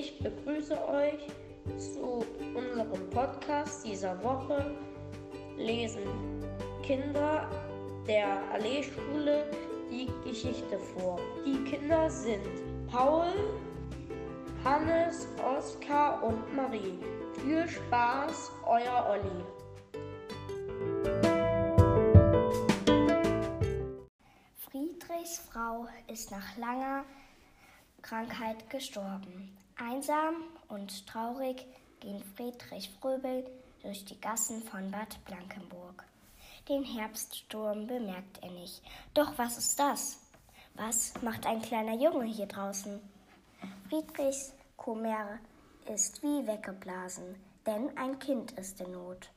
ich begrüße euch zu unserem Podcast dieser Woche. Lesen Kinder der Alleeschule die Geschichte vor. Die Kinder sind Paul, Hannes, Oskar und Marie. Viel Spaß, euer Olli. Friedrichs Frau ist nach langer Krankheit gestorben. Einsam und traurig ging Friedrich Fröbel durch die Gassen von Bad Blankenburg. Den Herbststurm bemerkt er nicht. Doch was ist das? Was macht ein kleiner Junge hier draußen? Friedrichs Kummer ist wie weggeblasen, denn ein Kind ist in Not.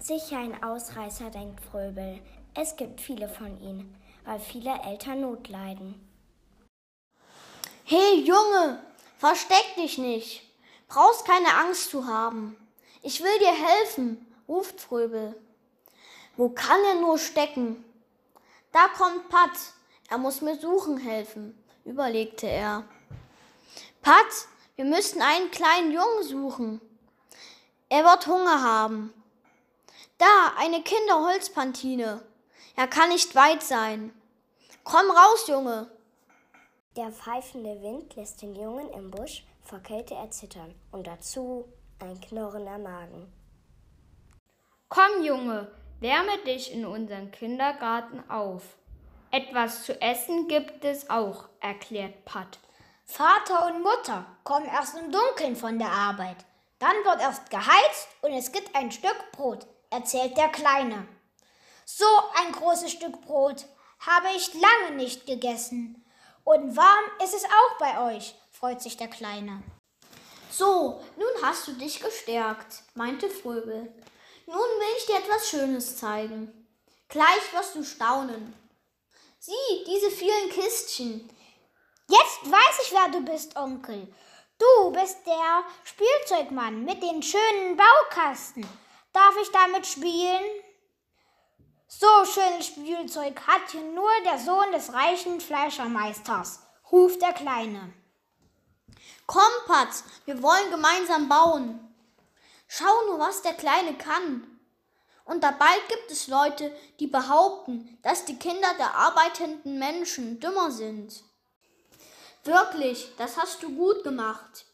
Sicher ein Ausreißer, denkt Fröbel. Es gibt viele von ihnen, weil viele Eltern Not leiden. Hey Junge, versteck dich nicht. Brauchst keine Angst zu haben. Ich will dir helfen, ruft Fröbel. Wo kann er nur stecken? Da kommt Pat. Er muss mir suchen helfen, überlegte er. Pat, wir müssen einen kleinen Jungen suchen. Er wird Hunger haben. Da, eine Kinderholzpantine. Er kann nicht weit sein. Komm raus, Junge. Der pfeifende Wind lässt den Jungen im Busch vor Kälte erzittern und dazu ein knurrender Magen. Komm, Junge, Wärme dich in unseren Kindergarten auf. Etwas zu essen gibt es auch, erklärt Pat. Vater und Mutter kommen erst im Dunkeln von der Arbeit. Dann wird erst geheizt und es gibt ein Stück Brot, erzählt der Kleine. So ein großes Stück Brot habe ich lange nicht gegessen. Und warm ist es auch bei euch, freut sich der Kleine. So, nun hast du dich gestärkt, meinte Fröbel. Nun will ich dir etwas Schönes zeigen. Gleich wirst du staunen. Sieh, diese vielen Kistchen. Jetzt weiß ich, wer du bist, Onkel. Du bist der Spielzeugmann mit den schönen Baukasten. Darf ich damit spielen? So schönes Spielzeug hat hier nur der Sohn des reichen Fleischermeisters, ruft der Kleine. Komm, Patz, wir wollen gemeinsam bauen. Schau nur, was der Kleine kann. Und dabei gibt es Leute, die behaupten, dass die Kinder der arbeitenden Menschen dümmer sind. Wirklich, das hast du gut gemacht.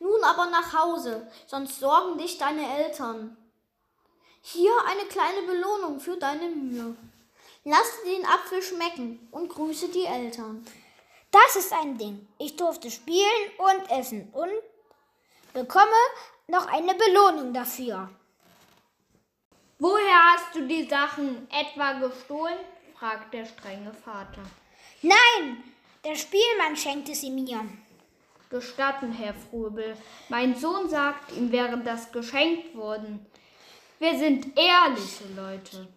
Nun aber nach Hause, sonst sorgen dich deine Eltern. Hier eine kleine Belohnung für deine Mühe. Lass den Apfel schmecken und grüße die Eltern. Das ist ein Ding. Ich durfte spielen und essen und bekomme noch eine Belohnung dafür. Woher hast du die Sachen etwa gestohlen? fragt der strenge Vater. Nein, der Spielmann schenkte sie mir. Gestatten, Herr Fröbel. Mein Sohn sagt, ihm wäre das geschenkt worden. Wir sind ehrliche Leute.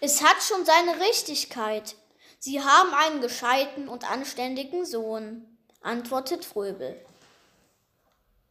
Es hat schon seine Richtigkeit. Sie haben einen gescheiten und anständigen Sohn, antwortet Fröbel.